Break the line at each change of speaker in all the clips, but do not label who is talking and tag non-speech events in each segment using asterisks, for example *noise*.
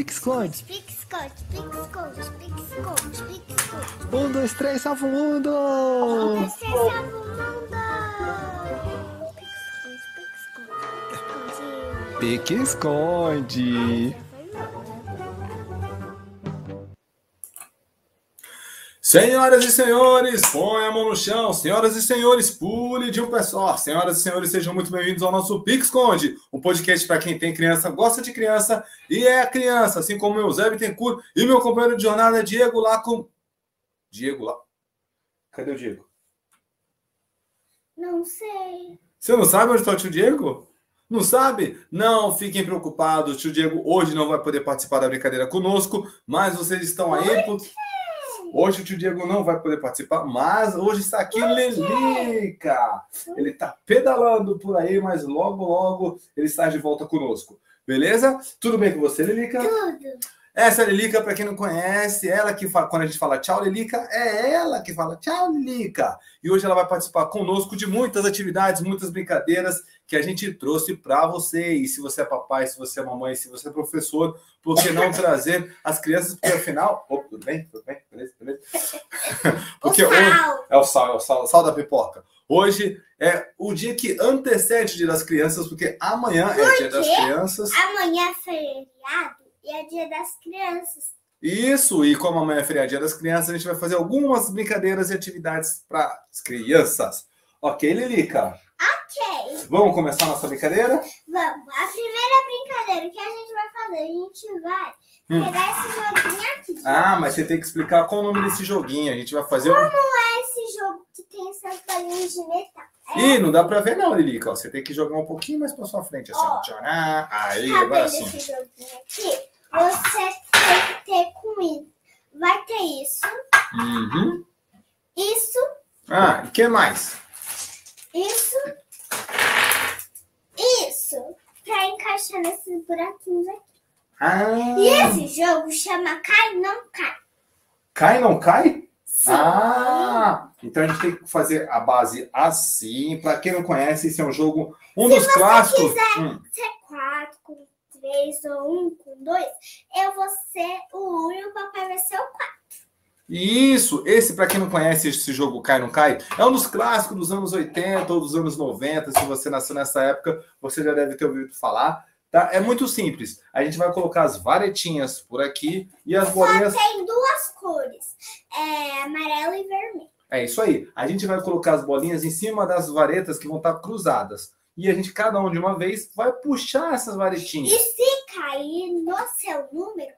Pique-esconde.
Pique-esconde, pique-esconde, pique-esconde, pique-esconde.
Um, dois, três, salva o mundo!
Você salva o mundo! Pique-esconde, pique-esconde, pique-esconde.
Pique-esconde.
Senhoras e senhores, põe a mão no chão. Senhoras e senhores, pule de um pé só. Senhoras e senhores, sejam muito bem-vindos ao nosso Pix Esconde, um podcast para quem tem criança, gosta de criança e é criança, assim como eu, Zé Bittencourt e meu companheiro de jornada, Diego lá com. Diego lá. Cadê o Diego?
Não sei.
Você não sabe onde está o tio Diego? Não sabe? Não fiquem preocupados. O tio Diego hoje não vai poder participar da brincadeira conosco, mas vocês estão aí. Por... Hoje o tio Diego não vai poder participar, mas hoje está aqui Lelica. Ele está pedalando por aí, mas logo, logo ele está de volta conosco. Beleza? Tudo bem com você, Lelica?
Tudo.
Essa Lelica, para quem não conhece, ela que fala, quando a gente fala tchau, Lelica, é ela que fala tchau, Lelica. E hoje ela vai participar conosco de muitas atividades, muitas brincadeiras que a gente trouxe para você. E se você é papai, se você é mamãe, se você é professor, por que não trazer as crianças? Porque afinal. Oh, tudo bem? Tudo bem? Beleza? Beleza? *laughs* *laughs* Porque hoje. É o sal, é o sal, sal da pipoca. Hoje é o dia que antecede o Dia das Crianças, porque amanhã é Dia das? Crianças.
Amanhã é feriado e é dia das crianças.
Isso, e como amanhã é feriado Dia das Crianças, a gente vai fazer algumas brincadeiras e atividades para as crianças. Ok, Lilica?
Ok,
Vamos começar a nossa brincadeira?
vamos. A primeira brincadeira que a gente vai fazer, a gente vai
Hum.
pegar esse joguinho aqui.
Ah, mas você tem que explicar qual o nome desse joguinho. A gente vai fazer um.
Como é esse jogo que tem essas bolinhas de metal? É
Ih, não dá pra ver não, Lilica. Você tem que jogar um pouquinho mais pra sua frente, assim. Tcharam. Aí,
Tá
agora sim.
esse joguinho aqui? Você tem que ter com isso. Vai ter isso,
Uhum.
isso,
Ah, e o que mais?
isso. Encaixar nesses buraquinhos aqui.
Ah,
E esse jogo chama Cai Não Cai.
cai não cai?
Sim.
Ah, então a gente tem que fazer a base assim. Pra quem não conhece, esse é um jogo, um dos clássicos. Hum.
Se é quatro com três ou um com dois, eu vou ser o um e o papai vai ser o quatro.
Isso, esse, para quem não conhece esse jogo Cai Não Cai, é um dos clássicos dos anos 80 ou dos anos 90. Se você nasceu nessa época, você já deve ter ouvido falar. Tá? É muito simples. A gente vai colocar as varetinhas por aqui e as bolinhas.
Tem duas cores, é amarelo e vermelho.
É isso aí. A gente vai colocar as bolinhas em cima das varetas que vão estar cruzadas. E a gente, cada um de uma vez, vai puxar essas
E
varetinhas.
se cair no seu número,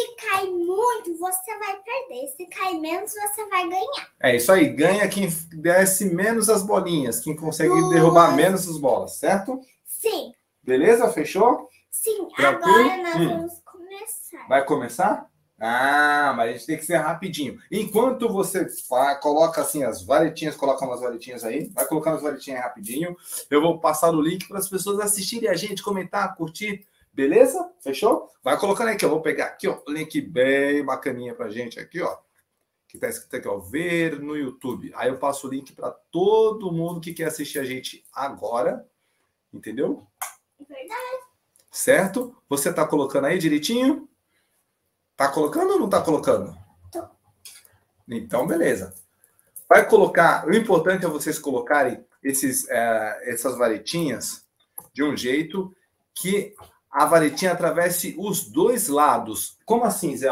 se cair muito, você vai perder. Se cair menos, você vai ganhar.
É isso aí. Ganha quem desce menos as bolinhas, quem consegue
Duas.
derrubar menos as bolas, certo?
Sim,
Beleza? Fechou?
sim.
Tranquilo?
Agora nós
Hum.
vamos começar.
Vai começar? Ah, mas a gente tem que ser rapidinho. Enquanto você fa- coloca assim as varetinhas, coloca umas varetinhas aí, vai colocando as varetinhas rapidinho. Eu vou passar o link para as pessoas assistirem a gente, comentar, curtir. Beleza? Fechou? Vai colocando aí que eu vou pegar aqui, ó, o link bem bacaninha pra gente aqui, ó. Que tá escrito aqui, ó, ver no YouTube. Aí eu passo o link para todo mundo que quer assistir a gente agora. Entendeu?
Verdade.
Certo? Você tá colocando aí direitinho? Tá colocando ou não tá colocando?
Tô.
Então, beleza. Vai colocar. O importante é vocês colocarem esses, eh, essas varetinhas de um jeito que a varetinha atravesse os dois lados. Como assim, Zé?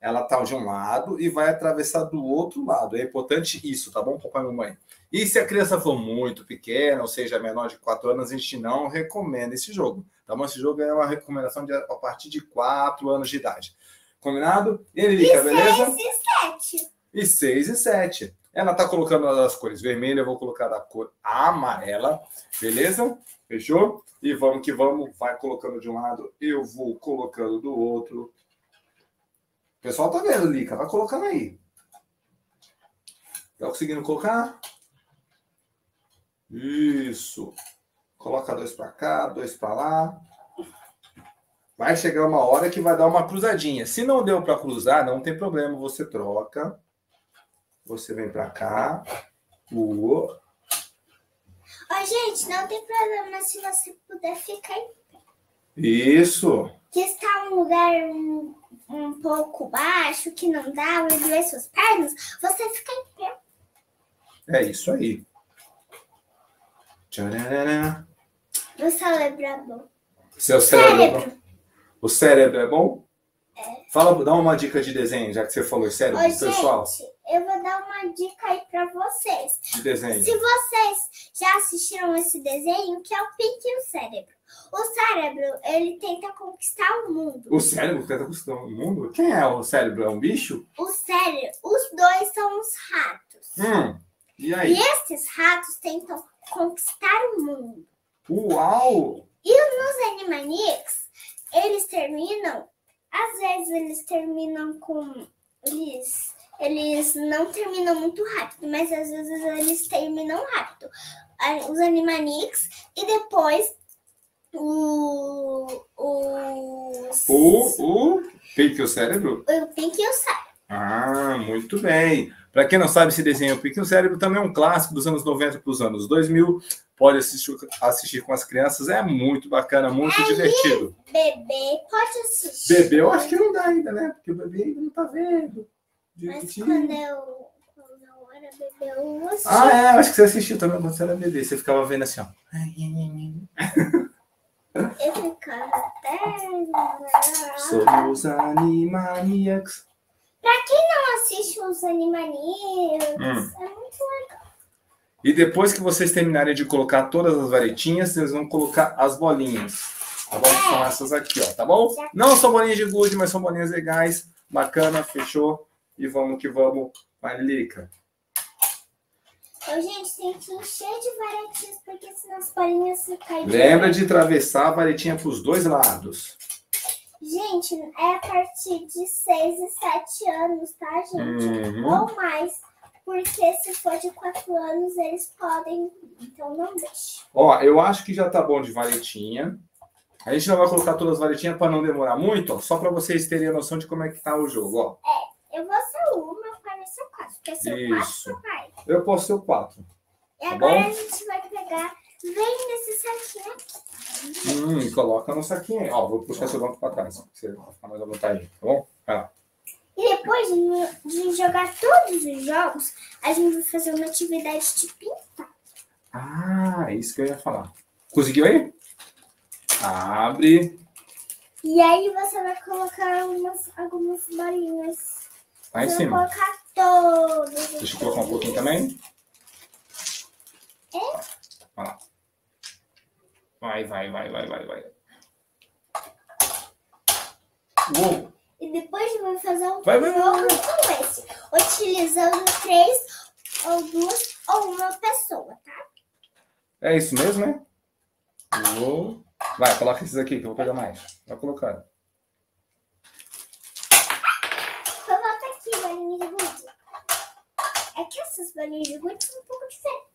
Ela tá de um lado e vai atravessar do outro lado. É importante isso, tá bom, papai e mamãe? E se a criança for muito pequena, ou seja, menor de 4 anos, a gente não recomenda esse jogo. Tá bom? Esse jogo é uma recomendação de, a partir de 4 anos de idade. Combinado? E Lilica, beleza?
Seis e sete.
E 6 e 7. Ela tá colocando as cores vermelha, eu vou colocar a cor amarela, beleza? Fechou? E vamos que vamos, vai colocando de um lado, eu vou colocando do outro. O pessoal tá vendo, Lica, vai colocando aí. Tá conseguindo colocar? Isso. Coloca dois para cá, dois para lá. Vai chegar uma hora que vai dar uma cruzadinha. Se não deu para cruzar, não tem problema, você troca. Você vem para cá. O
Ó, gente, não tem problema se você puder ficar em
Isso.
que está um lugar um, um pouco baixo, que não dá para doer suas pernas, você fica em pé.
É isso aí. Tcharará.
O cérebro é bom.
Seu cérebro.
Cérebro.
O cérebro é bom? Fala, dá uma dica de desenho, já que você falou cérebro,
Ô,
pessoal.
gente, eu vou dar uma dica aí para vocês.
De desenho.
Se vocês já assistiram esse desenho, que é o Pink e o Cérebro. O cérebro, ele tenta conquistar o mundo.
O cérebro tenta conquistar o mundo? Quem é o cérebro? É um bicho?
O cérebro, os dois são os ratos.
Hum. E
E
aí?
esses ratos tentam conquistar o mundo.
Uau!
Os Animaniacs, eles terminam, às vezes eles terminam com. Eles, eles não terminam muito rápido, mas às vezes eles terminam rápido. A- Os Animaniacs e depois o. Os.
O, o Pique o cérebro?
O Pink e o Cérebro.
Ah, muito bem. Para quem não sabe, esse desenho o Pique o Cérebro também é um clássico dos anos 90 para os anos 2000. Pode assistir, assistir com as crianças, é muito bacana, muito divertido.
Bebê, pode assistir.
Bebê, eu acho que não dá ainda, né? Porque o bebê ainda não tá vendo.
Mas quando eu, quando eu era bebê, eu assisti.
Ah, é, acho que você assistiu também quando você era bebê. Você ficava vendo assim, ó. *laughs*
Eu ficava até.
Somos Animaniacs.
Pra quem não assiste os Animaniacs,
Hum.
é muito legal.
E depois que vocês terminarem de colocar todas as varetinhas, vocês vão colocar as bolinhas. Tá bom? São essas aqui, ó, tá bom? Não são bolinhas de gude, mas são bolinhas legais. Bacana, fechou? E vamos que vamos. Marilica.
Então, gente, tem que encher de varetinhas, porque senão as bolinhas se caem.
Lembra de atravessar a varetinha para os dois lados.
Gente, é a partir de 6 e 7 anos, tá, gente?
Uhum.
Ou mais. Porque se for de 4 anos, eles podem. Então, não deixe.
Ó, eu acho que já tá bom de varetinha. A gente não vai colocar todas as varetinhas para não demorar muito, ó, só para vocês terem a noção de como é que tá o jogo, ó.
Eu vou ser uma, meu pai vai ser quatro. Quer ser
Isso.
quatro, pai?
Eu posso ser o 4.
E
Tá
agora
bom?
a gente vai pegar. Vem nesse saquinho aqui.
Hum, e coloca no saquinho aí. Ó, vou puxar seu banco para trás, pra você ficar mais à vontade, tá bom? Vai lá.
E depois de, jogar todos os jogos, a gente vai fazer uma atividade de pintar.
Ah, é isso que eu ia falar. Conseguiu aí? Abre.
E aí você vai colocar umas, algumas bolinhas.
Lá em cima.
vai colocar.
Deixa eu colocar um pouquinho também.
É?
Vai lá. Vai, vai, vai, vai, vai, vai. Uou!
E depois vai fazer um
Vai, vai, vai,
jogo como esse. Utilizando três ou duas ou uma pessoa, tá?
É isso mesmo, né? Uou. Vai, coloca esses aqui que eu vou pegar mais. Vai colocando.
Coloca aqui, bolinha de gude. É que essas bolinhas de gude são um pouco diferentes.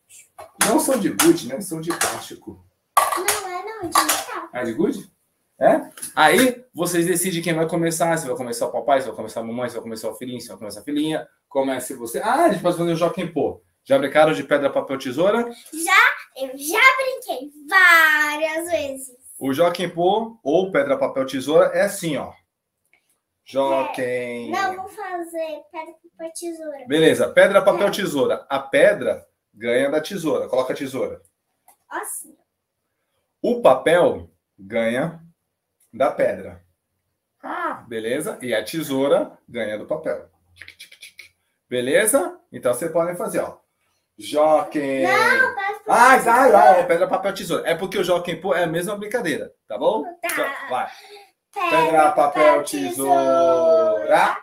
Não são de gude, né? São de plástico.
Não é não, é de metal.
É de gude? É? Aí vocês decidem quem vai começar. Se vai começar o papai, se vai começar a mamãe, se vai começar o filhinho, se vai começar a filhinha. Comece você. Ah, a gente pode fazer o Joaquim Pô. Já brincaram de pedra, papel, tesoura?
Eu já brinquei várias vezes.
O Joaquim Pô ou pedra, papel, tesoura é assim, ó. Joaquim.
Não, vou fazer pedra, papel, tesoura.
Beleza, pedra, papel, tesoura. A pedra ganha da tesoura. Coloca a tesoura.
Assim.
O papel ganha da pedra. Ah, beleza? E a tesoura ganha do papel. Beleza? Então vocês podem fazer, ó. Joaquim.
Não, pedra, papel,
Ai, ai, ai,
tesoura.
pedra, papel, tesoura. É porque o Joaquim Pô é a mesma brincadeira, tá bom?
Tá.
Vai. Pedra, papel, tesoura.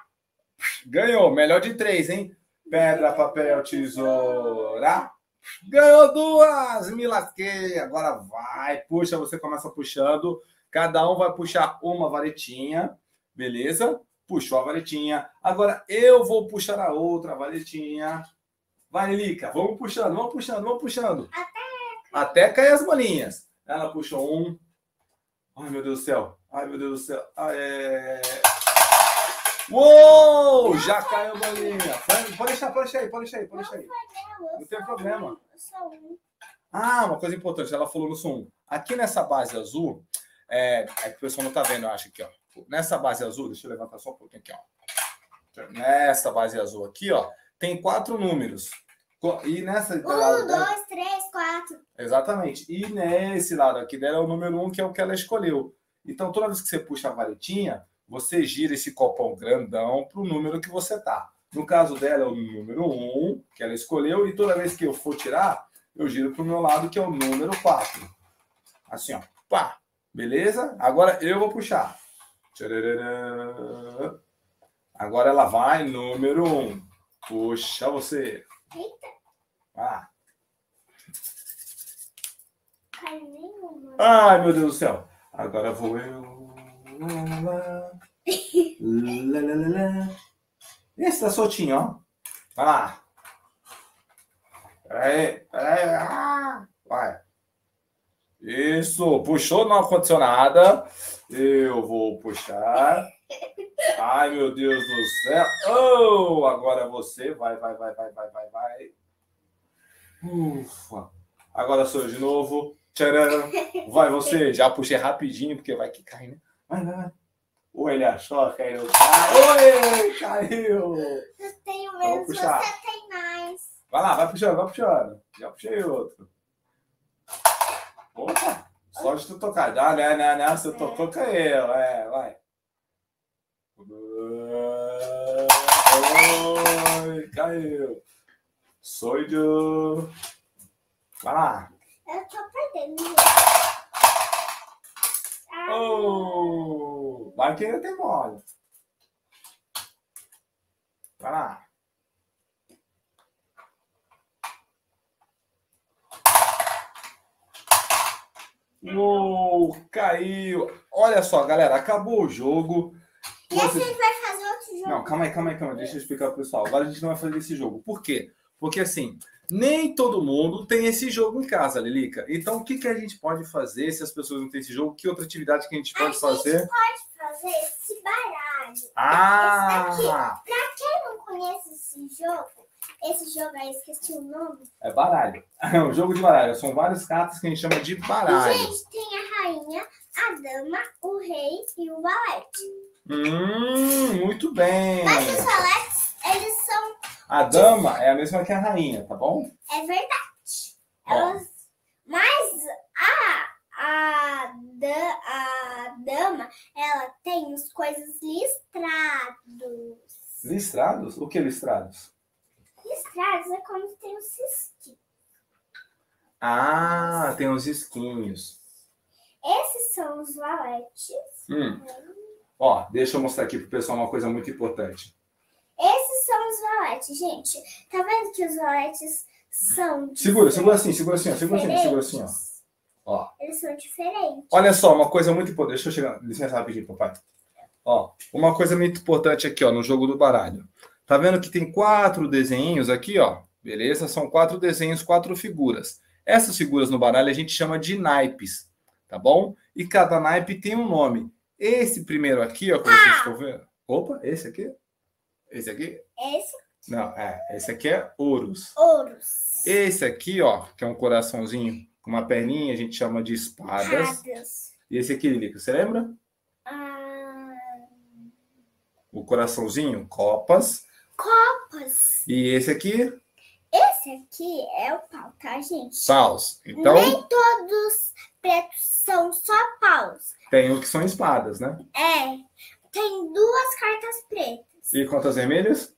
Ganhou, melhor de três, hein? Pedra, papel, tesoura. Ganhou duas, me lasquei. Agora vai, puxa, você começa puxando. Cada um vai puxar uma varetinha, beleza? Puxou a varetinha. Agora eu vou puxar a outra varetinha. Vai, Lica, vamos puxando, vamos puxando, vamos puxando. Até cair as bolinhas. Ela puxou um. Ai, meu Deus do céu. Ai, meu Deus do céu. Ai, é... Uou! Já caiu a bolinha. Pode deixar, pode deixar aí, pode deixar aí, pode deixar aí. Não tem problema. Ah, uma coisa importante, ela falou no som. Aqui nessa base azul, é, é que o pessoal não tá vendo, eu acho aqui, ó. Nessa base azul, deixa eu levantar só um pouquinho aqui, ó. Nessa base azul aqui, ó, tem quatro números. E nessa lado
Um,
dela-
dois, três, quatro.
Exatamente. E nesse lado aqui dela é o número um, que é o que ela escolheu. Então, toda vez que você puxa a varetinha, você gira esse copão grandão para o número que você tá. No caso dela, é o número um, que ela escolheu, e toda vez que eu for tirar, eu giro para o meu lado, que é o número 4. Assim, ó. Pá. Beleza? Agora eu vou puxar. Agora ela vai, número 1. Um. Puxa você.
Eita,
Ah. Ai, meu Deus do céu. Agora vou eu. Lá, lá, lá. Esse tá soltinho, ó. Vai lá. Peraí, peraí. Ah, vai. Isso, puxou não aconteceu nada. Eu vou puxar. Ai, meu Deus do céu. Oh, agora você. Vai, vai, vai, vai, vai, vai, vai. Ufa. Agora sou eu de novo. Tcharam. Vai *laughs* você. Já puxei rapidinho, porque vai que cai, né? Vai, vai, vai. Ele achou, caiu. Oi, caiu.
Eu tenho menos, você tem mais.
Vai lá, vai puxando, vai puxando. Já puxei outro. Opa, só de tu tocar. Não, não, não, não. Se eu tocou, caiu. É, vai. Oi, caiu. Sou eu. Vai lá.
Eu tô perdendo. Ah,
Oh, vai que ainda tem mole. Vai lá. Uou, caiu. Olha só, galera, acabou o jogo.
E a
Vocês-
gente vai fazer outro jogo.
Não, calma aí, calma aí, calma aí. Deixa eu explicar pro pessoal. Agora a gente não vai fazer esse jogo. Por quê? Porque assim, nem todo mundo tem esse jogo em casa, Lilica. Então, o que, que a gente pode fazer se as pessoas não têm esse jogo? Que outra atividade que a gente
a
pode
gente
fazer?
pode fazer esse baralho.
Ah!
Quem não conhece esse jogo, esse jogo aí, esqueci o nome.
É baralho. *laughs* É um jogo de baralho. São várias cartas que a gente chama de baralho.
Gente, tem a rainha, a dama, o rei e o valete.
Hum, muito bem.
Mas os valetes, eles
A dama é a mesma que a rainha, tá bom?
é verdade. Elas, mas a, a, da, a dama, ela tem as coisas listrados.
Listrados? O que listrados?
Listrados é quando tem o cisquinho.
Ah, tem os esquinhos.
Esses são os valetes.
Hum. Ó, deixa eu mostrar aqui pro pessoal uma coisa muito importante.
Esses são os valetes, gente. Tá vendo que os valetes são
Segura, segura assim, segura assim, ó, segura assim, segura assim, ó. Ó.
Eles são diferentes.
Olha só, uma coisa muito importante. Deixa eu chegar. Licença rapidinho, papai. Ó, uma coisa muito importante aqui, ó, no jogo do baralho. Tá vendo que tem quatro desenhos aqui, ó? Beleza? São quatro desenhos, quatro figuras. Essas figuras no baralho a gente chama de naipes, tá bom? E cada naipe tem um nome. Esse primeiro aqui, ó, que vocês estão vendo. Opa, esse aqui? Esse aqui?
Esse
Não, é. Esse aqui é Ouros.
ouros.
Esse aqui, ó, que é um coraçãozinho com uma perninha, a gente chama de espadas.
Espadas.
E esse aqui, Lilica, você lembra?
Ah,
O coraçãozinho, copas.
copas.
E esse aqui,
Esse aqui é o pau, tá, gente?
paus. Então,
Nem todos pretos são só paus.
tem o que são espadas, né?
É, tem duas cartas pretas.
E quantas vermelhas?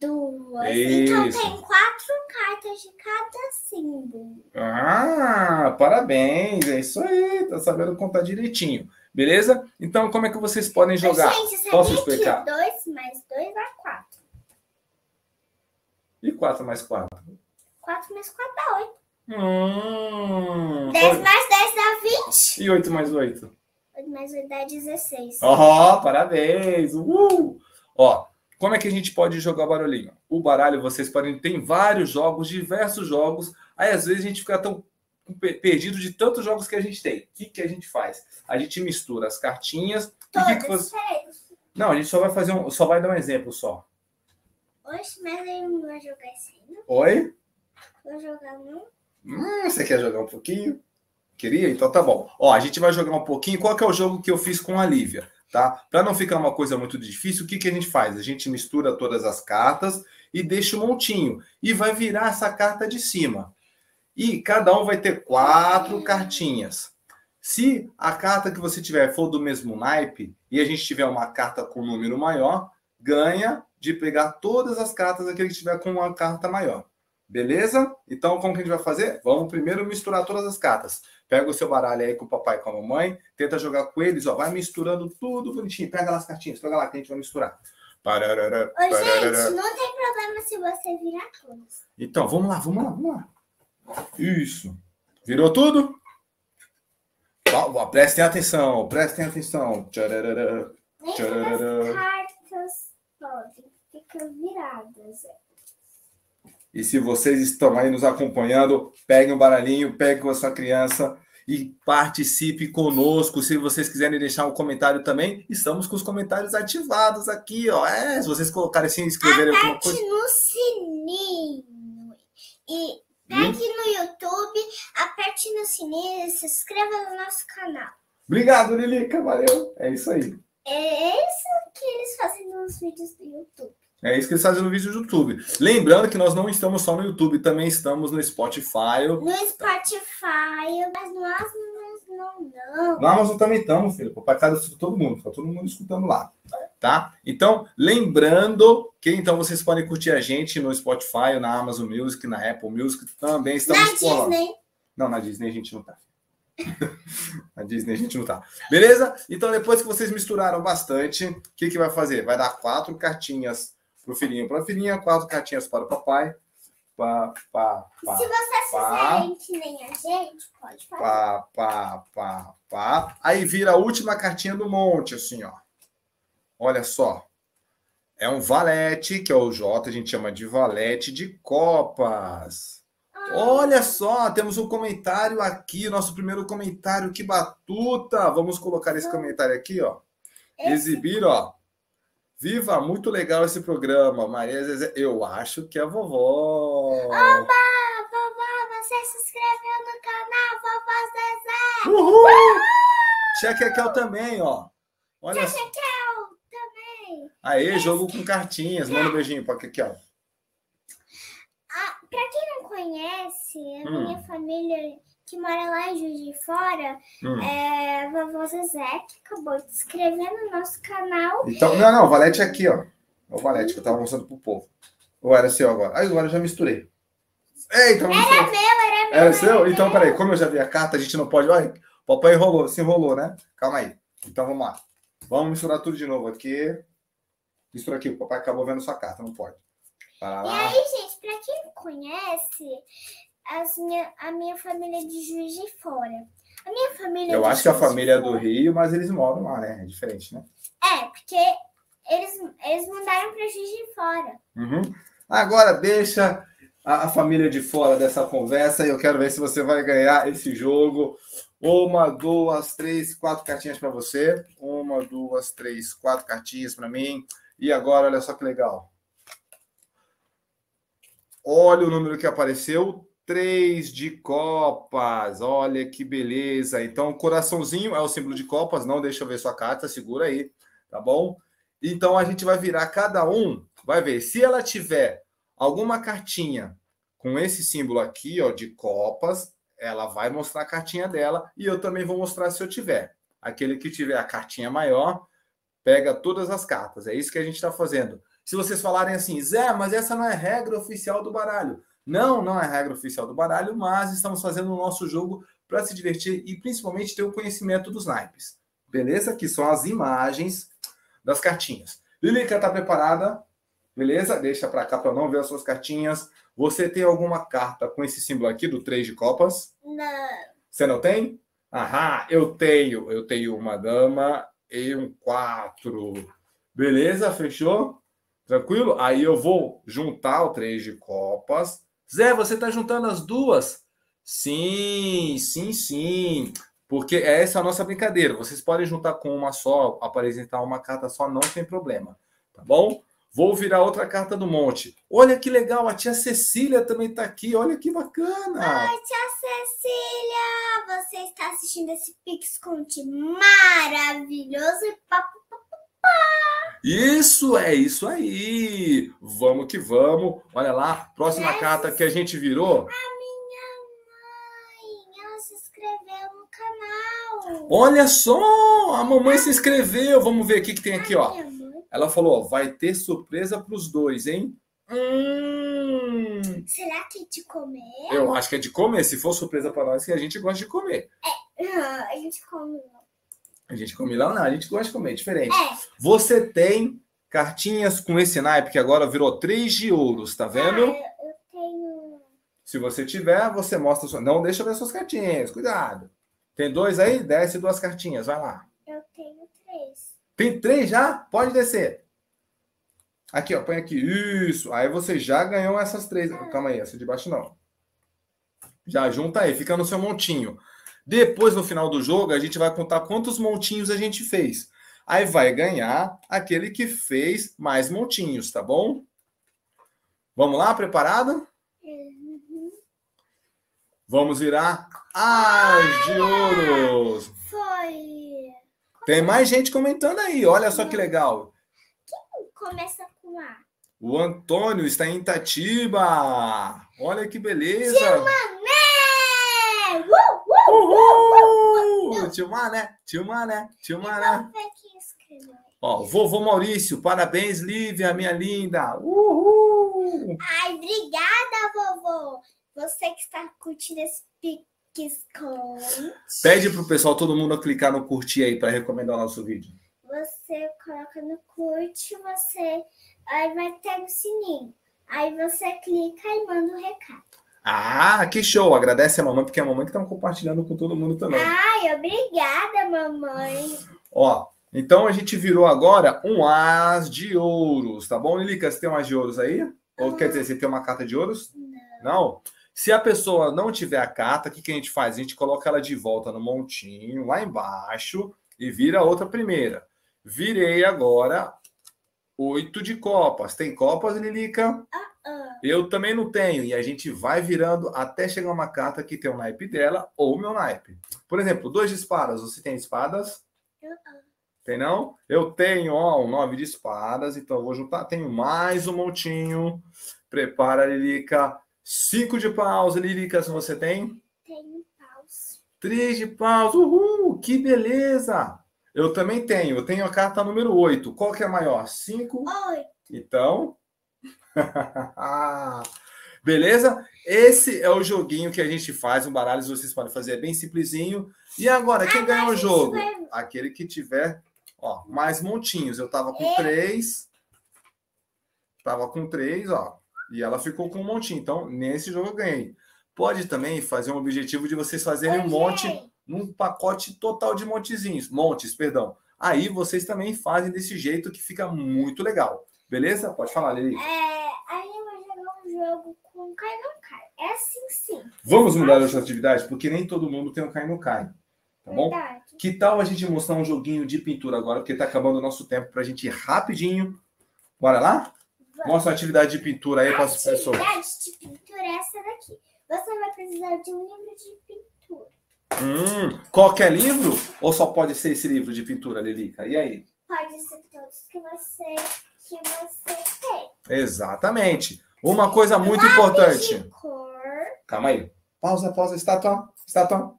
Duas.
Isso.
Então tem quatro cartas de cada símbolo.
Ah, parabéns. É isso aí. Tá sabendo contar direitinho. Beleza? Então, como é que vocês podem jogar?
Mas, gente,
Posso
sabia
explicar?
que dois mais dois dá quatro.
E 4 mais 4?
Quatro mais quatro dá oito.
Hum,
Dez mais dez dá vinte.
e 8 mais 8?
Oito mais oito dá dezesseis.
Ó, parabéns! Uh! Ó, como é que a gente pode jogar barulhinho? O baralho, vocês podem. Tem vários jogos, diversos jogos. Aí às vezes a gente fica tão pe- perdido de tantos jogos que a gente tem. O que, que a gente faz? A gente mistura as cartinhas. O que, que você... Não, a gente só vai fazer um. Só vai dar um exemplo só.
Oxe, mas eu não vou jogar esse aí, não.
Oi?
Vou jogar não.
Hum, você quer jogar um pouquinho? Queria? Então tá bom. Ó, a gente vai jogar um pouquinho. Qual que é o jogo que eu fiz com a Lívia, tá? Para não ficar uma coisa muito difícil, o que, que a gente faz? A gente mistura todas as cartas e deixa um montinho. E vai virar essa carta de cima. E cada um vai ter quatro cartinhas. Se a carta que você tiver for do mesmo naipe e a gente tiver uma carta com um número maior, ganha de pegar todas as cartas daquele que tiver com uma carta maior. Beleza? Então, como que a gente vai fazer? Vamos primeiro misturar todas as cartas. Pega o seu baralho aí com o papai e com a mamãe, tenta jogar com eles, ó, vai misturando tudo bonitinho. Pega lá as cartinhas, pega lá que a gente vai misturar.
Pararara, Ô, gente, não tem problema se você virar todas.
Então, vamos lá, vamos lá, vamos lá. Isso. Virou tudo? Prestem atenção, prestem atenção. Tchararara,
tchararara. cartas podem ficar viradas.
E se vocês estão aí nos acompanhando, peguem o um baralhinho, peguem com a sua criança e participe conosco. Se vocês quiserem deixar um comentário também, estamos com os comentários ativados aqui, ó. É, se vocês colocarem assim, escreverem alguma coisa.
no sininho. E pegue no YouTube, aperte no sininho e se inscreva no nosso canal.
Obrigado, Lilica. Valeu. É isso aí.
É isso que eles fazem nos vídeos do YouTube.
É isso que eles fazem no vídeo do YouTube. Lembrando que nós não estamos só no YouTube, também estamos no Spotify.
No Spotify, mas no Amazon não, não.
No Amazon também estamos, filho. Papai cada todo mundo, tá todo mundo escutando lá. Tá? Então, lembrando que então vocês podem curtir a gente no Spotify, na Amazon Music, na Apple Music, também estamos
na Disney.
Não, na Disney a gente não tá. *laughs* na Disney a gente não tá. Beleza? Então, depois que vocês misturaram bastante, o que, que vai fazer? Vai dar quatro cartinhas para o filhinho para a filhinha, quatro cartinhas para o papai. Pá, pá, pá,
Se você pá, fizer que nem a gente, pode fazer. Pá,
pá, pá, pá. Aí vira a última cartinha do monte, assim, ó. Olha só. É um valete, que é o J, a gente chama de valete de copas. Ah. Olha só, temos um comentário aqui, nosso primeiro comentário, que batuta! Vamos colocar esse comentário aqui, ó. Exibir, ó. Viva, muito legal esse programa. Maria Zezé, eu acho que é a vovó.
Oba, vovó, você se inscreveu no canal Vovó Zezé.
Uhul! Uhul! Tia Kekel também, ó.
Olha Tia Kekel também.
Aí, jogo com cartinhas. Manda um beijinho pra Kekel.
Ah, pra quem não conhece, a hum. minha família que mora lá em Juiz de Fora, hum. é vovó Zezé, que acabou de se inscrever no nosso canal.
Então, não, não, o Valete é aqui, ó. O Valete que eu tava mostrando pro povo. Ou era seu agora? Aí agora eu já misturei. Eita,
era misturei. meu, era meu.
Era seu? Então, peraí, como eu já vi a carta, a gente não pode. Olha, o papai enrolou, se enrolou, né? Calma aí. Então vamos lá. Vamos misturar tudo de novo aqui. Mistura aqui, o papai acabou vendo sua carta, não pode.
E aí, gente, pra quem não conhece, as minha, a minha família de Juiz de Fora. A minha família.
Eu acho que a família é do Rio, mas eles moram lá, né? É diferente, né?
É, porque eles, eles mudaram para Juiz de Fora.
Uhum. Agora deixa a, a, família de fora dessa conversa e eu quero ver se você vai ganhar esse jogo. Uma, duas, três, quatro cartinhas para você. Uma, duas, três, quatro cartinhas para mim. E agora, olha só que legal. Olha o número que apareceu, Três de copas, olha que beleza. Então, coraçãozinho é o símbolo de copas, não deixa eu ver sua carta, segura aí, tá bom? Então, a gente vai virar cada um, vai ver, se ela tiver alguma cartinha com esse símbolo aqui, ó, de copas, ela vai mostrar a cartinha dela e eu também vou mostrar se eu tiver. Aquele que tiver a cartinha maior, pega todas as cartas. É isso que a gente está fazendo. Se vocês falarem assim, Zé, mas essa não é regra oficial do baralho. Não, não é regra oficial do baralho, mas estamos fazendo o nosso jogo para se divertir e principalmente ter o conhecimento dos naipes. Beleza? Que são as imagens das cartinhas. Lilica está preparada? Beleza? Deixa para cá para não ver as suas cartinhas. Você tem alguma carta com esse símbolo aqui do três de copas?
Não.
Você não tem? Aham, eu tenho. Eu tenho uma dama e um quatro. Beleza? Fechou? Tranquilo? Aí eu vou juntar o três de copas Zé, você está juntando as duas? Sim, sim, sim. Porque essa é a nossa brincadeira. Vocês podem juntar com uma só, apresentar uma carta só, não tem problema. Tá bom? Vou virar outra carta do monte. Olha que legal, a tia Cecília também está aqui. Olha que bacana.
Oi, tia Cecília! Você está assistindo esse Pix Conte maravilhoso e papo.
Isso, é isso aí. Vamos que vamos. Olha lá, próxima carta que a gente virou.
A minha mãe, ela se inscreveu no canal.
Olha só, a mamãe se inscreveu. Vamos ver o que, que tem aqui, ó. Ela falou, ó, vai ter surpresa para os dois, hein? Hum,
Será que é de comer?
eu acho que é de comer. Se for surpresa para nós, que a gente gosta de comer.
Ah, a gente come.
A gente come lá, não, a gente gosta de comer, é diferente.
É.
Você tem cartinhas com esse naipe que agora virou três de ouros, tá vendo?
Ah, eu, tenho.
Se você tiver, você mostra. Sua... Não deixa ver suas cartinhas, cuidado. Tem dois aí? Desce duas cartinhas, vai lá.
Eu tenho três.
Tem três já? Pode descer. Aqui, ó, põe aqui. Isso. Aí você já ganhou essas três. Calma aí, essa de baixo não. Já junta aí, fica no seu montinho. Depois, no final do jogo, a gente vai contar quantos montinhos a gente fez. Aí vai ganhar aquele que fez mais montinhos, tá bom? Vamos lá, preparado?
Uhum.
Vamos virar as de ouros.
Foi.
Tem mais gente comentando aí, olha só que legal.
Começa com A.
O Antônio está em Itatiba. Olha que beleza.
Mané!
Tio Mané, tio Mané, tio Mané. Ó, vovô Maurício, parabéns, Lívia, minha linda. Uhul!
Ai, obrigada, vovô. Você que está curtindo esse Pix Conte.
Pede pro pessoal, todo mundo, clicar no curtir aí para recomendar o nosso vídeo.
Você coloca no curte, você. Aí vai ter o sininho. Aí você clica e manda o recado.
Ah, que show! Agradece a mamãe, porque é a mamãe que está compartilhando com todo mundo também.
Ai, obrigada, mamãe.
Ó, então a gente virou agora um as de ouros, tá bom, Lilica? Você tem um as de ouros aí? Ou quer dizer, você tem uma carta de ouros? Não. Se a pessoa não tiver a carta, o que, que a gente faz? A gente coloca ela de volta no montinho, lá embaixo, e vira outra primeira. Virei agora oito de copas. Tem copas, Lilica?
Ah,
Eu também não tenho. E a gente vai virando até chegar uma carta que tem o naipe dela ou o meu naipe. Por exemplo, dois de espadas. Você tem espadas?
ah,
Tem não? Eu tenho, ó, um nove de espadas, então eu vou juntar. Tenho mais um montinho. Prepara, Lilica. Cinco de paus, Lilica, se você tem.
Tem paus.
Três de paus. Uhul! Que beleza! Eu também tenho. Eu tenho a carta número 8. Qual que é a maior? Cinco.
Oi.
Então. *laughs* Beleza? Esse é o joguinho que a gente faz. Um baralho, vocês podem fazer, é bem simplesinho. E agora, quem
Agora
ganhou o jogo?
vai-
Aquele que tiver, ó, mais montinhos. Eu tava com
É.
três. Tava com três, ó. E ela ficou com um montinho. Então, nesse jogo eu ganhei. Pode também fazer um objetivo de vocês fazerem um monte. Num pacote total de montezinhos, montes, perdão. Aí vocês também fazem desse jeito que fica muito legal. Beleza? Pode falar, Lili.
É, aí eu vou jogar um jogo com cai não cai. É assim sim.
Vamos mudar essa atividade, porque nem todo mundo tem um cai no cai. Tá bom?
Verdade.
Que tal a gente mostrar um joguinho de pintura agora, porque tá acabando o nosso tempo pra gente ir rapidinho. Bora lá?
Vamos.
Mostra a atividade de pintura aí para as pessoas.
Atividade de pintura é essa daqui. Você vai precisar de um livro de pintura.
Hum, qualquer livro? Ou só pode ser esse livro de pintura, Lilica? E aí?
Pode ser todos que você que você tem.
Exatamente. Uma coisa muito
Lápis
importante.
De cor.
Calma aí. Pausa, pausa, estátua, estátua.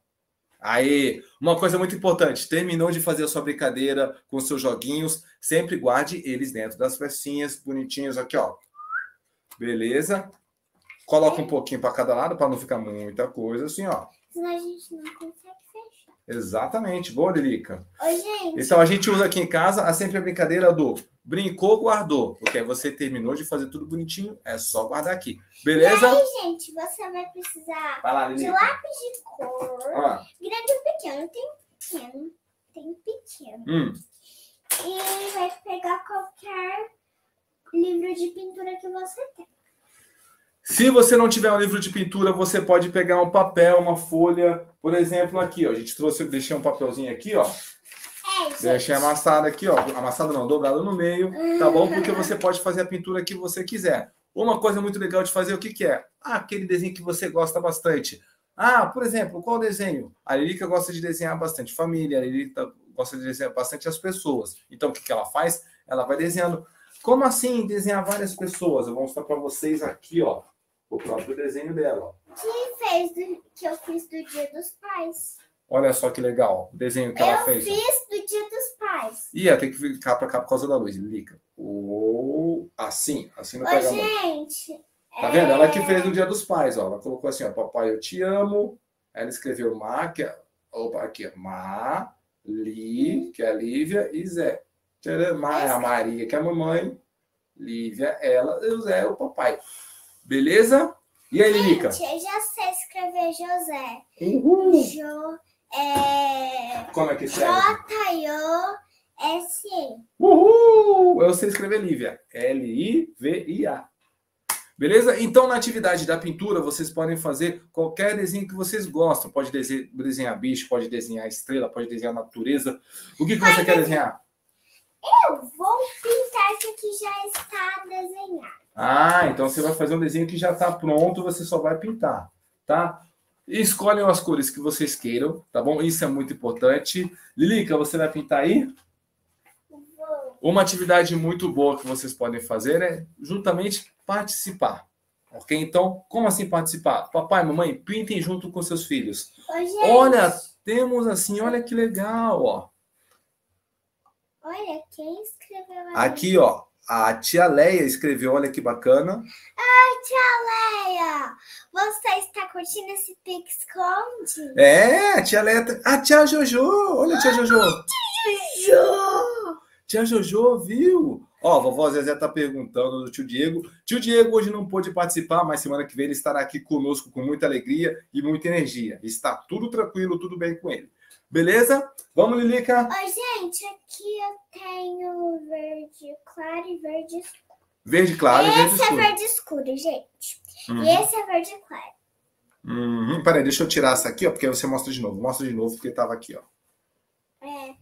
Aí, uma coisa muito importante. Terminou de fazer a sua brincadeira com seus joguinhos, sempre guarde eles dentro das pecinhas bonitinhos aqui, ó. Beleza? Coloca um pouquinho para cada lado para não ficar muita coisa assim, ó.
Senão a gente não consegue fechar.
Exatamente. Boa, Lilica.
Oi, gente.
Então a gente usa aqui em casa a sempre a brincadeira do brincou, guardou. Porque aí você terminou de fazer tudo bonitinho, é só guardar aqui. Beleza?
Aí, gente, você vai precisar
Vai lá,
de lápis de cor.
Ó,
Grande ou pequeno. Tem pequeno. Tem pequeno.
hum.
E vai pegar qualquer livro de pintura que você tem.
Se você não tiver um livro de pintura, você pode pegar um papel, uma folha, por exemplo, aqui, ó. A gente trouxe, deixei um papelzinho aqui, ó.
gente.
Deixei amassado aqui, ó. Amassado não, dobrado no meio, tá bom? Porque você pode fazer a pintura que você quiser. Uma coisa muito legal de fazer, o que, que é? Ah, aquele desenho que você gosta bastante. Ah, por exemplo, qual desenho? A Lilica gosta de desenhar bastante família, a Lilica gosta de desenhar bastante as pessoas. Então, o que, que ela faz? Ela vai desenhando. Como assim desenhar várias pessoas? Eu vou mostrar para vocês aqui, ó, o próprio desenho dela. ó.
Que fez do, que eu fiz do Dia dos Pais.
Olha só que legal o desenho que ela
eu
fez. ó.
fiz do Dia dos Pais.
Ih, tem que ficar para cá por causa da luz, Lilica. Ou assim, assim não
Ô,
pega
gente.
Tá vendo? Ela que fez no Dia dos Pais, ó. Ela colocou assim, ó, papai, eu te amo. Ela escreveu Ma, que é, opa, aqui, ó, Ma, Li, que é a Lívia, e Zé. Ma é a Maria, que é a mamãe. Lívia, ela, e o Zé é o papai. Beleza? E aí, Lilica?
Gente, eu já sei escrever José.
Uhul.
Jo, é,
Como é que escreve?
J-O-S-E.
Uhul! Eu sei escrever Lívia. L-I-V-I-A. Beleza? Então, na atividade da pintura, vocês podem fazer qualquer desenho que vocês gostam. Pode dese- desenhar bicho, pode desenhar estrela, pode desenhar natureza. O que, que você quer desenhar?
Eu vou pintar isso que já está desenhado.
Ah, então você vai fazer um desenho que já está pronto, você só vai pintar, tá? Escolhem as cores que vocês queiram, tá bom? Isso é muito importante. Lilica, você vai pintar aí? Uma atividade muito boa que vocês podem fazer é juntamente participar. Ok? Então, como assim participar? Papai, mamãe, pintem junto com seus filhos.
Gente,
Olha, temos assim, olha que legal, ó.
olha quem escreveu.
Aqui, ó, a tia Leia escreveu, olha que bacana.
Tia Leia, você está curtindo esse pique esconde?
É, a tia Leia. tá- A tia Jojo, olha a tia Jojo.
Jo!
Tia Jojo, viu? Ó, a vovó Zezé tá perguntando do tio Diego. Tio Diego hoje não pôde participar, mas semana que vem ele estará aqui conosco com muita alegria e muita energia. Está tudo tranquilo, tudo bem com ele. Beleza? Vamos, Lilica?
Ô, gente, aqui eu tenho verde claro e verde escuro.
Verde claro e verde
esse é
escuro.
verde escuro, gente.
Uhum.
E esse é verde claro.
Uhum. Peraí, deixa eu tirar essa aqui, ó, porque aí você mostra de novo. Mostra de novo, porque tava aqui, ó.
É,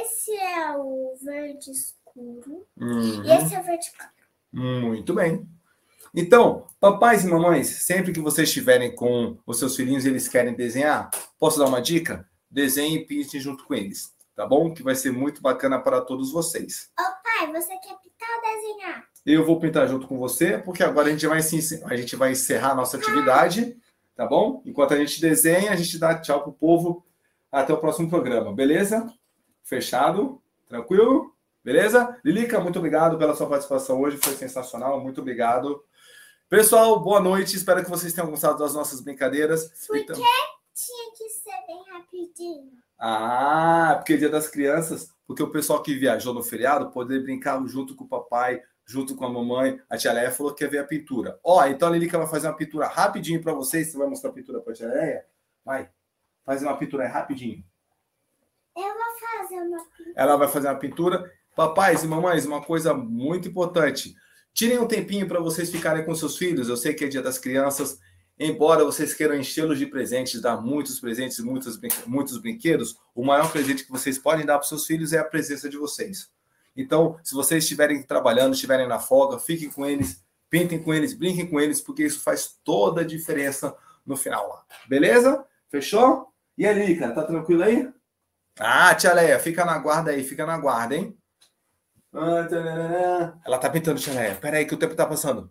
esse é o verde escuro.
Uhum.
E esse é o verde claro.
Muito bem. Então, papais e mamães, sempre que vocês estiverem com os seus filhinhos e eles querem desenhar, posso dar uma dica? Desenhe e pinte junto com eles, tá bom? Que vai ser muito bacana para todos vocês.
Ô, pai, você quer pintar ou desenhar?
Eu vou pintar junto com você, porque agora a gente vai, a gente vai encerrar a nossa atividade, tá bom? Enquanto a gente desenha, a gente dá tchau pro povo. Até o próximo programa, beleza? Fechado? Tranquilo? Beleza? Lilica, muito obrigado pela sua participação hoje, foi sensacional, muito obrigado. Pessoal, boa noite, espero que vocês tenham gostado das nossas brincadeiras.
Por
Então-
que tinha que ser bem rapidinho?
Ah, porque é dia das crianças, porque o pessoal que viajou no feriado poder brincar junto com o papai, junto com a mamãe. A tia Leia falou que ia ver a pintura. Ó, então a Lilica vai fazer uma pintura rapidinho para vocês. Você vai mostrar a pintura para a tia Leia? Vai. Faz uma pintura aí rapidinho.
Eu vou fazer uma
Ela vai fazer uma pintura. Papais e mamães, uma coisa muito importante. Tirem um tempinho para vocês ficarem com seus filhos. Eu sei que é dia das crianças. Embora vocês queiram enchê-los de presentes, dar muitos presentes, muitos, muitos brinquedos, o maior presente que vocês podem dar para seus filhos é a presença de vocês. Então, se vocês estiverem trabalhando, estiverem na folga, fiquem com eles, pintem com eles, brinquem com eles, porque isso faz toda a diferença no final lá. Beleza? Fechou? E a Lica, tá tranquilo aí? Ah, tia Leia, fica na guarda aí, fica na guarda, hein? Ah. Ela tá pintando, tia Leia. Pera aí que o tempo tá passando.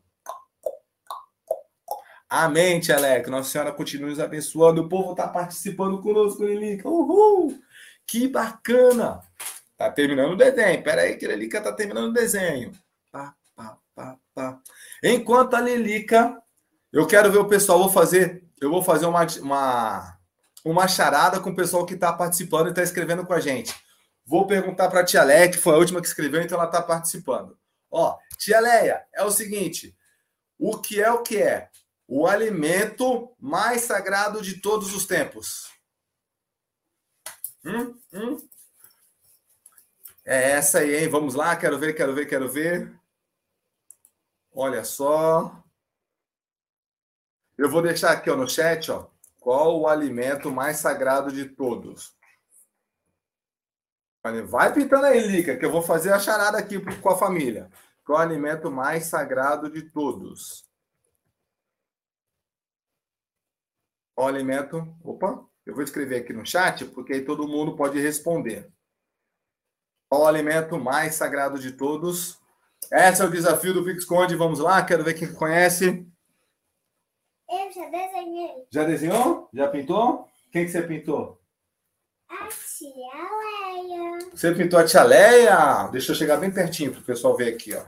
Amém, tia. Que Nossa Senhora continue nos abençoando. O povo tá participando conosco, Lilica. Uhul! Que bacana! Tá terminando o desenho. Pera aí que a Lilica tá terminando o desenho. Pá, pá, pá, pá. Enquanto a Lilica... Eu quero ver o pessoal. Vou fazer... Eu vou fazer uma... uma uma charada com o pessoal que está participando e está escrevendo com a gente. Vou perguntar para a tia Leia, que foi a última que escreveu, então ela está participando. Ó, tia Leia, é o seguinte: o que é o que é? O alimento mais sagrado de todos os tempos. Hum? Hum? É essa aí, hein? Vamos lá, quero ver, quero ver, quero ver. Olha só. Eu vou deixar aqui ó, no chat, ó. Qual o alimento mais sagrado de todos? Vai pintando aí, Lica, que eu vou fazer a charada aqui com a família. Qual o alimento mais sagrado de todos? Qual o alimento? Opa, eu vou escrever aqui no chat, porque aí todo mundo pode responder. Qual o alimento mais sagrado de todos? Esse é o desafio do Pixconde. Vamos lá, quero ver quem conhece.
Eu já desenhei.
Já desenhou? Já pintou? Quem que você pintou?
A tia Leia.
Você pintou a tia Leia? Deixa eu chegar bem pertinho para o pessoal ver aqui, ó.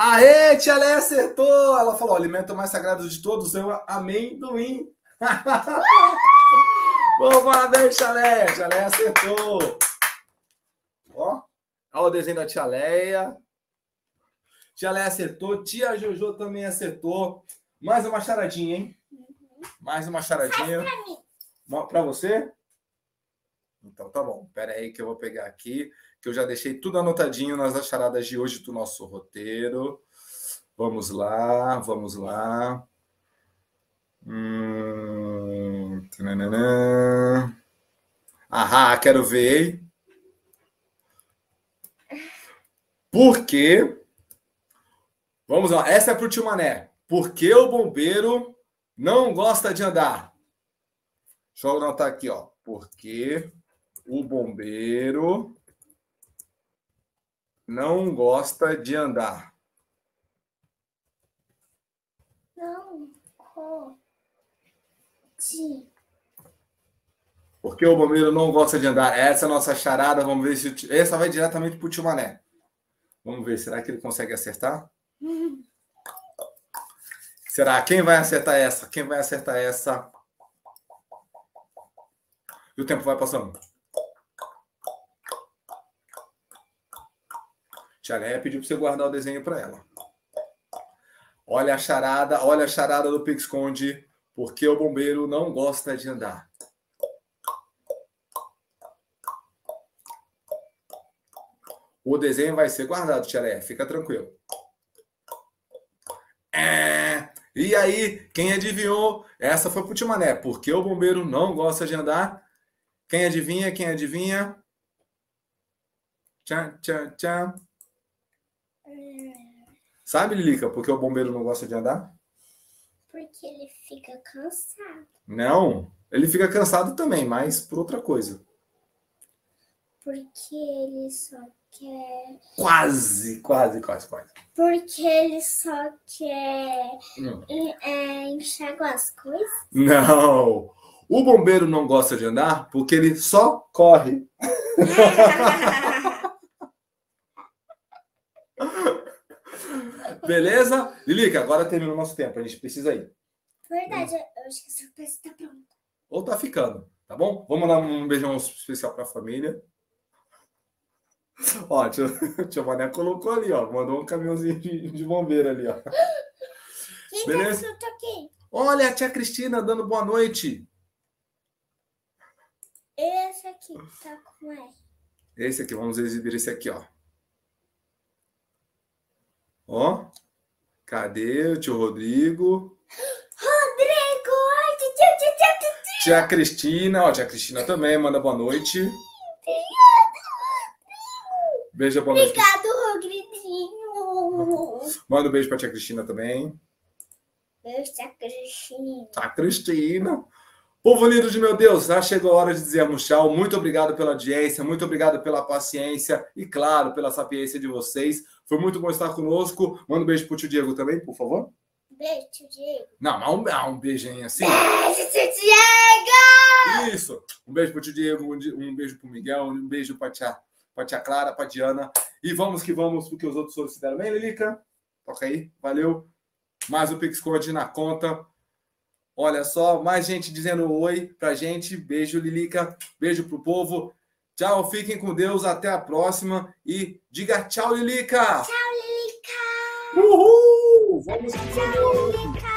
Aê, tia Leia acertou! Ela falou: o alimento mais sagrado de todos é o amendoim. *laughs* Bom, parabéns, tia Leia. Tia Leia acertou. Ó, olha o desenho da tia Leia. Tia Leia acertou. Tia Jojo também acertou. Mais uma charadinha, hein? Mais uma charadinha. Para você? Então tá bom. Pera aí que eu vou pegar aqui, que eu já deixei tudo anotadinho nas charadas de hoje do nosso roteiro. Vamos lá, vamos lá. Hum... Ahá, quero ver. Por quê? Vamos lá, essa é para o tio Mané. Por que o bombeiro não gosta de andar? Deixa eu anotar aqui, ó. Porque o bombeiro não gosta de andar.
Não de.
Porque o bombeiro não gosta de andar. Essa é a nossa charada. Vamos ver se. Essa vai diretamente para o tio Mané. Vamos ver. Será que ele consegue acertar? Será? Quem vai acertar essa? Quem vai acertar essa? E o tempo vai passando. Tia Leia pediu para você guardar o desenho para ela. Olha a charada, olha a charada do Pixconde, porque o bombeiro não gosta de andar. O desenho vai ser guardado, Tia Leia, fica tranquilo. É... E aí, quem adivinhou? Essa foi pro Timané, porque o bombeiro não gosta de andar. Quem adivinha? Quem adivinha? Tchau, tchau, tchau. Sabe, Lilica, por que o bombeiro não gosta de andar?
Porque ele fica cansado.
Não, ele fica cansado também, mas por outra coisa.
Porque ele só quer.
Quase, quase, quase, quase.
Porque ele só quer
Hum.
é, enxaguar as coisas.
Não! O bombeiro não gosta de andar porque ele só corre. *laughs* Beleza? Lilica, agora terminou o nosso tempo. A gente precisa ir.
Verdade, eu acho que a surpresa está pronta.
Ou tá ficando, tá bom? Vamos mandar um beijão especial pra família. *laughs* Ó, tio, *laughs* tio Mané colocou ali, ó. Mandou um caminhãozinho de, de bombeiro ali, ó.
Quem
Beleza.
tá aqui?
Olha a tia Cristina dando boa noite.
Esse aqui tá com R.
Esse aqui, vamos exibir esse aqui, ó. Ó. Cadê o tio Rodrigo?
Rodrigo! Ai, tchu, tchu, tchu, tchu.
Tia Cristina, ó, tia Cristina também manda boa noite. Beijo, boa noite.
Obrigado, Rodriguinho.
Manda um beijo pra tia Cristina também.
Beijo, tia Cristina.
Tá, Cristina. Povo lindo de meu Deus, já chegou a hora de dizermos tchau. Muito obrigado pela audiência, muito obrigado pela paciência e, claro, pela sapiência de vocês. Foi muito bom estar conosco. Manda um beijo pro tio Diego também, por favor.
Beijo, tio Diego.
Não, mas um, ah, um beijinho assim.
Beijo, tio Diego!
Isso! Um beijo pro tio Diego, um beijo pro Miguel, um beijo pra tia, pra tia Clara, pra Diana. E vamos que vamos, porque os outros deram bem, Lilica. Toca aí, valeu. Mais um Pix Code na conta. Olha só, mais gente dizendo oi pra gente. Beijo, Lilica. Beijo pro povo. Tchau, fiquem com Deus. Até a próxima. E diga tchau, Lilica.
Tchau, Lilica!
Uhul! Vamos
Tchau! Lilica!